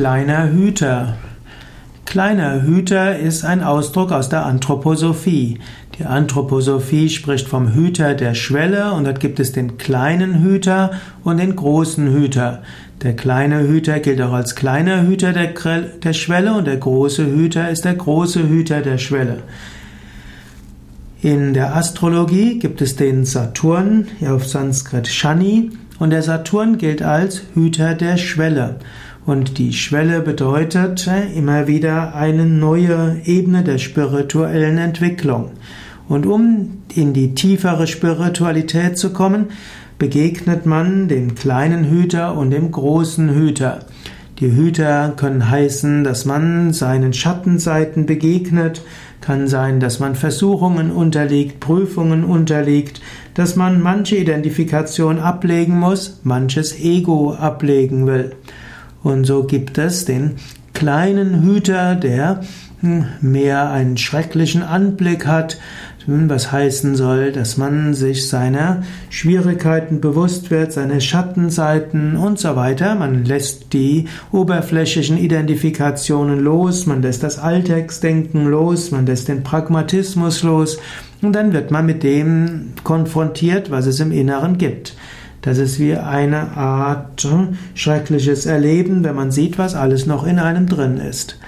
Kleiner Hüter. Kleiner Hüter ist ein Ausdruck aus der Anthroposophie. Die Anthroposophie spricht vom Hüter der Schwelle und dort gibt es den kleinen Hüter und den großen Hüter. Der kleine Hüter gilt auch als kleiner Hüter der, der Schwelle und der große Hüter ist der große Hüter der Schwelle. In der Astrologie gibt es den Saturn, auf Sanskrit Shani, und der Saturn gilt als Hüter der Schwelle. Und die Schwelle bedeutet immer wieder eine neue Ebene der spirituellen Entwicklung. Und um in die tiefere Spiritualität zu kommen, begegnet man dem kleinen Hüter und dem großen Hüter. Die Hüter können heißen, dass man seinen Schattenseiten begegnet, kann sein, dass man Versuchungen unterliegt, Prüfungen unterliegt, dass man manche Identifikation ablegen muss, manches Ego ablegen will. Und so gibt es den kleinen Hüter, der hm, mehr einen schrecklichen Anblick hat, was heißen soll, dass man sich seiner Schwierigkeiten bewusst wird, seine Schattenseiten und so weiter. Man lässt die oberflächlichen Identifikationen los, man lässt das Alltagsdenken los, man lässt den Pragmatismus los und dann wird man mit dem konfrontiert, was es im Inneren gibt. Das ist wie eine Art hm, schreckliches Erleben, wenn man sieht, was alles noch in einem drin ist.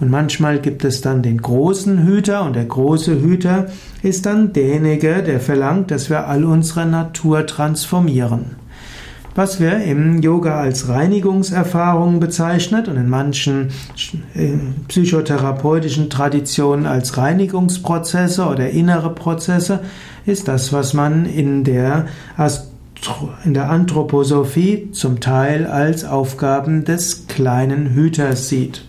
Und manchmal gibt es dann den großen Hüter und der große Hüter ist dann derjenige, der verlangt, dass wir all unsere Natur transformieren. Was wir im Yoga als Reinigungserfahrung bezeichnet und in manchen äh, psychotherapeutischen Traditionen als Reinigungsprozesse oder innere Prozesse, ist das, was man in der in der Anthroposophie zum Teil als Aufgaben des kleinen Hüters sieht.